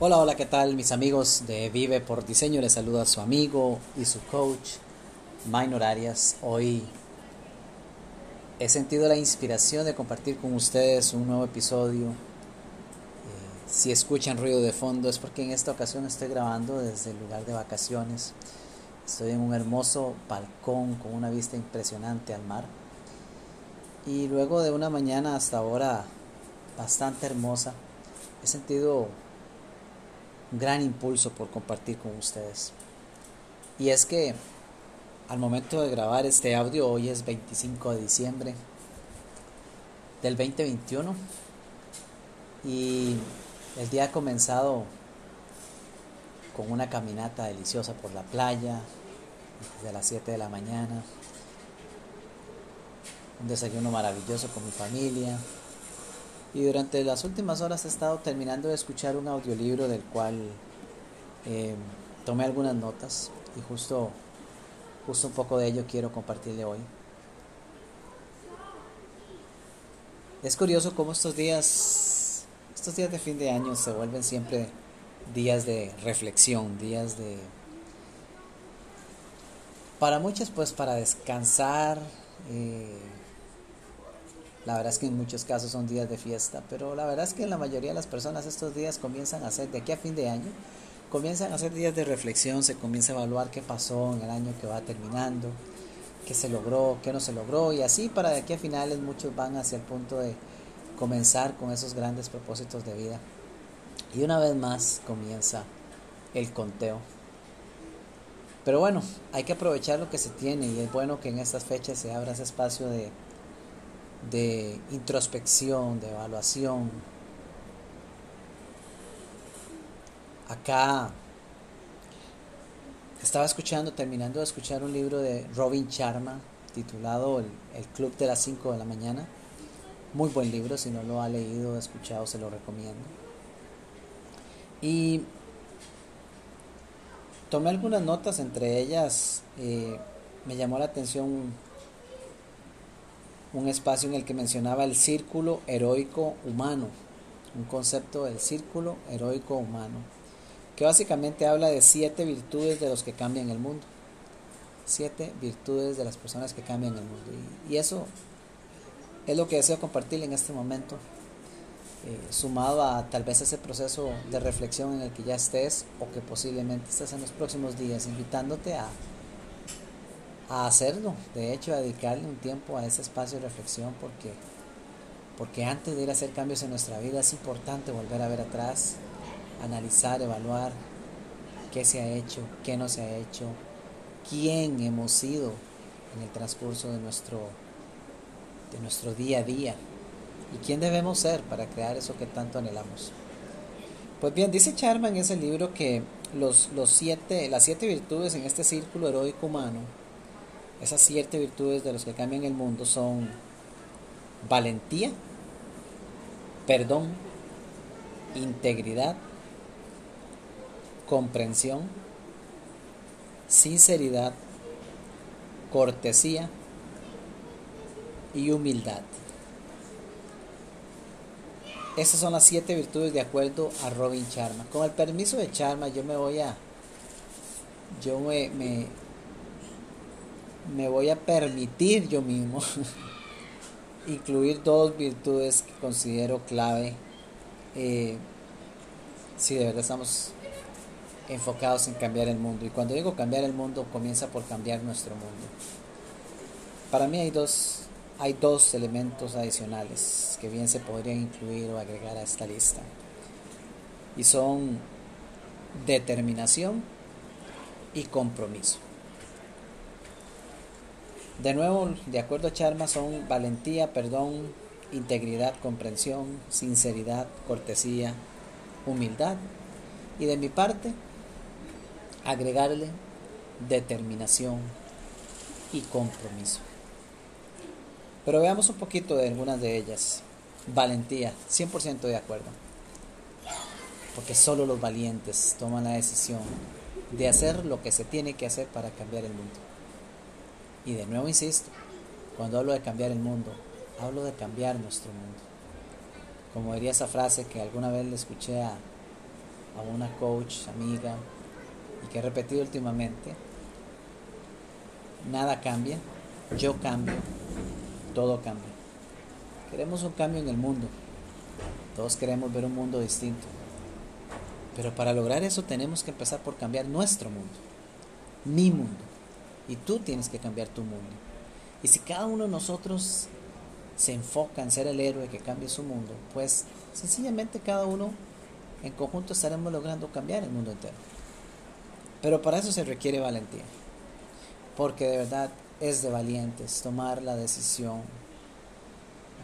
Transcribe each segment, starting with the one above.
Hola, hola, ¿qué tal mis amigos de Vive por Diseño? Les saluda su amigo y su coach, Minor Arias. Hoy he sentido la inspiración de compartir con ustedes un nuevo episodio. Eh, si escuchan ruido de fondo es porque en esta ocasión estoy grabando desde el lugar de vacaciones. Estoy en un hermoso balcón con una vista impresionante al mar. Y luego de una mañana hasta ahora bastante hermosa, he sentido un gran impulso por compartir con ustedes. Y es que al momento de grabar este audio, hoy es 25 de diciembre del 2021 y el día ha comenzado con una caminata deliciosa por la playa desde las 7 de la mañana, un desayuno maravilloso con mi familia, y durante las últimas horas he estado terminando de escuchar un audiolibro del cual eh, tomé algunas notas y justo, justo un poco de ello quiero compartirle hoy. Es curioso cómo estos días, estos días de fin de año se vuelven siempre días de reflexión, días de... Para muchos pues para descansar, eh, la verdad es que en muchos casos son días de fiesta, pero la verdad es que la mayoría de las personas estos días comienzan a ser, de aquí a fin de año, comienzan a ser días de reflexión, se comienza a evaluar qué pasó en el año que va terminando, qué se logró, qué no se logró, y así para de aquí a finales muchos van hacia el punto de comenzar con esos grandes propósitos de vida. Y una vez más comienza el conteo. Pero bueno, hay que aprovechar lo que se tiene y es bueno que en estas fechas se abra ese espacio de de introspección, de evaluación. Acá estaba escuchando, terminando de escuchar un libro de Robin Sharma titulado El, Club de las 5 de la mañana. Muy buen libro, si no lo ha leído escuchado se lo recomiendo. Y tomé algunas notas, entre ellas eh, me llamó la atención un espacio en el que mencionaba el círculo heroico humano, un concepto del círculo heroico humano, que básicamente habla de siete virtudes de los que cambian el mundo. Siete virtudes de las personas que cambian el mundo. Y, eso es lo que deseo compartir en este momento, eh, sumado a tal vez ese proceso de reflexión en el que ya estés o que posiblemente estés en los próximos días, invitándote a a hacerlo, de hecho, a dedicarle un tiempo a ese espacio de reflexión porque, porque antes de ir a hacer cambios en nuestra vida es importante volver a ver atrás, analizar, evaluar qué se ha hecho, qué no se ha hecho, quién hemos sido en el transcurso de nuestro, de nuestro día a día y quién debemos ser para crear eso que tanto anhelamos. Pues bien, dice Charma en ese libro que los, los siete, las siete virtudes en este círculo heroico humano esas siete virtudes de los que cambian el mundo son valentía, perdón, integridad, comprensión, sinceridad, cortesía y humildad. Esas son las siete virtudes de acuerdo a Robin Charma. Con el permiso de Charma yo me voy a... Yo me, me me voy a permitir yo mismo incluir dos virtudes que considero clave eh, si de verdad estamos enfocados en cambiar el mundo. Y cuando digo cambiar el mundo, comienza por cambiar nuestro mundo. Para mí hay dos, hay dos elementos adicionales que bien se podrían incluir o agregar a esta lista. Y son determinación y compromiso. De nuevo, de acuerdo a Charma, son valentía, perdón, integridad, comprensión, sinceridad, cortesía, humildad. Y de mi parte, agregarle determinación y compromiso. Pero veamos un poquito de algunas de ellas. Valentía, 100% de acuerdo. Porque solo los valientes toman la decisión de hacer lo que se tiene que hacer para cambiar el mundo. Y de nuevo insisto, cuando hablo de cambiar el mundo, hablo de cambiar nuestro mundo. Como diría esa frase que alguna vez le escuché a, a una coach, amiga, y que he repetido últimamente, nada cambia, yo cambio, todo cambia. Queremos un cambio en el mundo, todos queremos ver un mundo distinto, pero para lograr eso tenemos que empezar por cambiar nuestro mundo, mi mundo, y tú tienes que cambiar tu mundo. Y si cada uno de nosotros se enfoca en ser el héroe que cambie su mundo, pues sencillamente cada uno en conjunto estaremos logrando cambiar el mundo entero. Pero para eso se requiere valentía, porque de verdad es de valientes tomar la decisión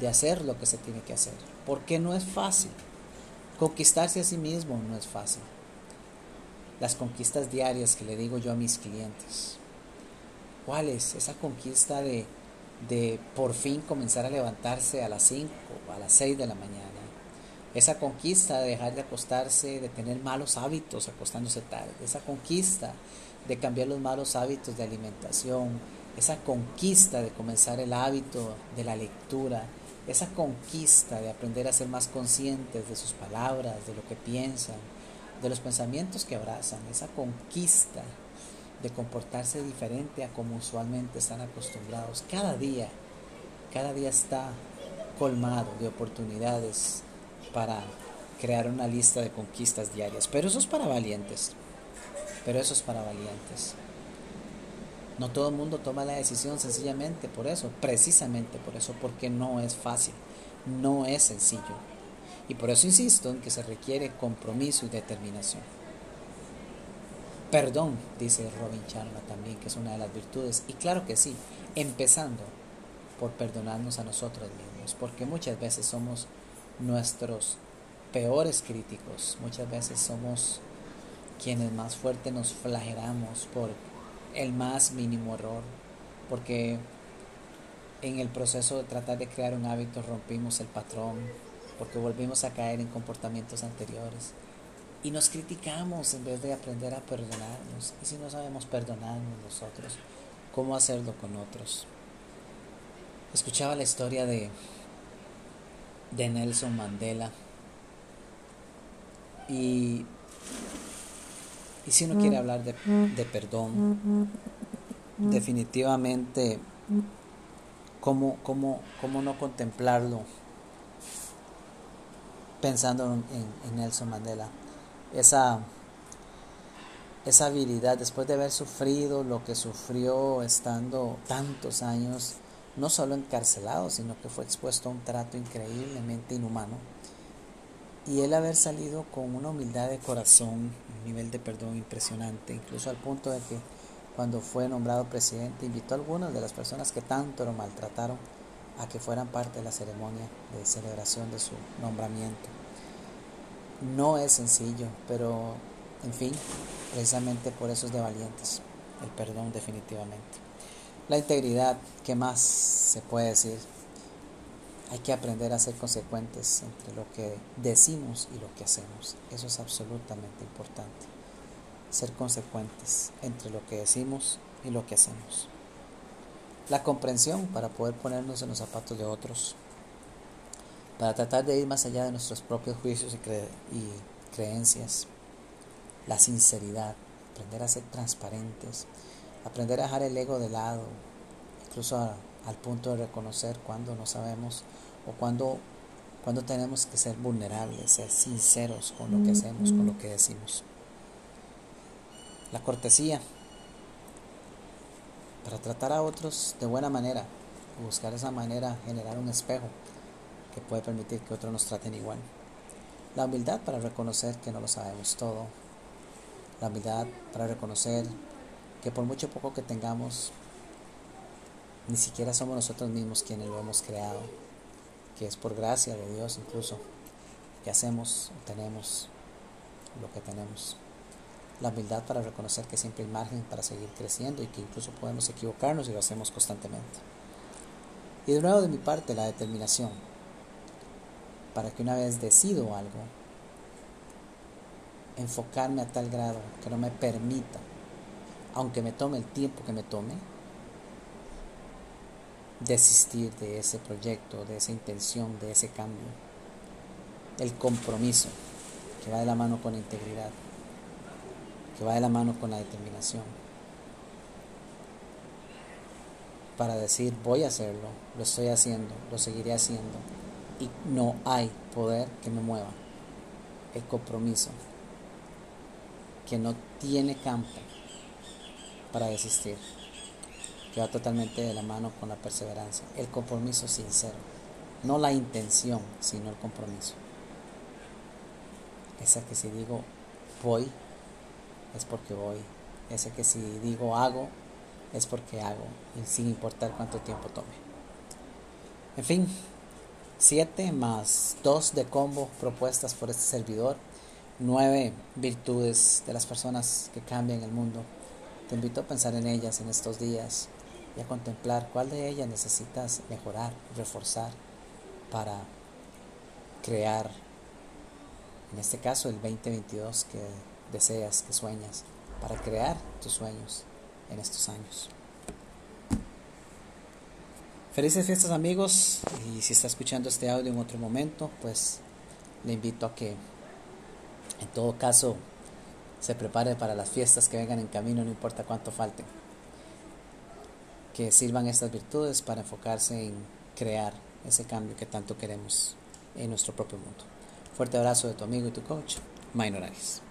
de hacer lo que se tiene que hacer, porque no es fácil. Conquistarse a sí mismo no es fácil. Las conquistas diarias que le digo yo a mis clientes. ¿Cuál es esa conquista de, de por fin comenzar a levantarse a las 5, a las 6 de la mañana? Esa conquista de dejar de acostarse, de tener malos hábitos acostándose tarde. Esa conquista de cambiar los malos hábitos de alimentación. Esa conquista de comenzar el hábito de la lectura esa conquista de aprender a ser más conscientes de sus palabras, de lo que piensan, de los pensamientos que abrazan, esa conquista de comportarse diferente a como usualmente están acostumbrados. Cada día, cada día está colmado de oportunidades para crear una lista de conquistas diarias. Pero eso es para valientes. Pero eso es para valientes. No todo el mundo toma la decisión sencillamente por eso, precisamente por eso, porque no es fácil, no es sencillo. Y por eso insisto en que se requiere compromiso y determinación. Perdón, dice Robin Sharma también, que es una de las virtudes. Y claro que sí, empezando por perdonarnos a nosotros mismos, porque muchas veces somos nuestros peores críticos, muchas veces somos quienes más fuerte nos flagelamos por el más mínimo error, porque en el proceso de tratar de crear un hábito rompimos el patrón, porque volvimos a caer en comportamientos anteriores y nos criticamos en vez de aprender a perdonarnos. Y si no sabemos perdonarnos nosotros, ¿cómo hacerlo con otros? Escuchaba la historia de, de Nelson Mandela y y si uno quiere hablar de, perdón, definitivamente, ¿cómo, cómo, cómo no contemplarlo pensando en, Nelson Mandela? Esa, esa habilidad, después de haber sufrido lo que sufrió estando tantos años, no solo encarcelado, sino que fue expuesto a un trato increíblemente inhumano y él haber salido con una humildad de corazón, un nivel de perdón impresionante, incluso al punto de que cuando fue nombrado presidente invitó a algunas de las personas que tanto lo maltrataron a que fueran parte de la ceremonia de celebración de su nombramiento. No es sencillo, pero en fin, precisamente por eso es de valientes, el perdón definitivamente. La integridad, ¿qué más se puede decir? Hay que aprender a ser consecuentes entre lo que decimos y lo que hacemos. Eso es absolutamente importante. Ser consecuentes entre lo que decimos y lo que hacemos. La comprensión para poder ponernos en los zapatos de otros. Para tratar de ir más allá de nuestros propios juicios y, creencias. La sinceridad. Aprender a ser transparentes. Aprender a dejar el ego de lado. Incluso a al punto de reconocer cuando no sabemos o cuando, cuando tenemos que ser vulnerables, ser sinceros con lo que hacemos, con lo que decimos. La cortesía, para tratar a otros de buena manera, buscar esa manera, generar un espejo que puede permitir que otros nos traten igual. La humildad para reconocer que no lo sabemos todo. La humildad para reconocer que por mucho poco que tengamos, ni siquiera somos nosotros mismos quienes lo hemos creado, que es por gracia de Dios incluso que hacemos o tenemos lo que tenemos. La humildad para reconocer que siempre hay margen para seguir creciendo y que incluso podemos equivocarnos y lo hacemos constantemente. Y de nuevo de mi parte la determinación para que una vez decido algo, enfocarme a tal grado que no me permita, aunque me tome el tiempo que me tome, desistir de ese proyecto, de esa intención, de ese cambio. El compromiso, que va de la mano con la integridad, que va de la mano con la determinación, para decir voy a hacerlo, lo estoy haciendo, lo seguiré haciendo y no hay poder que me mueva. El compromiso, que no tiene campo para desistir, que va totalmente de la mano con la perseverancia, el compromiso sincero, no la intención, sino el compromiso. Esa que si digo voy, es porque voy. Ese que si digo hago, es porque hago, y sin importar cuánto tiempo tome. En fin, 7 más 2 de combo propuestas por este servidor, 9 virtudes de las personas que cambian el mundo. Te invito a pensar en ellas en estos días y a contemplar cuál de ellas necesitas mejorar, reforzar para crear, en este caso el 2022 que deseas, que sueñas, para crear tus sueños en estos años. Felices fiestas amigos y si está escuchando este audio en otro momento, pues le invito a que en todo caso se prepare para las fiestas que vengan en camino, no importa cuánto falten. Que sirvan estas virtudes para enfocarse en crear ese cambio que tanto queremos en nuestro propio mundo. Fuerte abrazo de tu amigo y tu coach, Aris.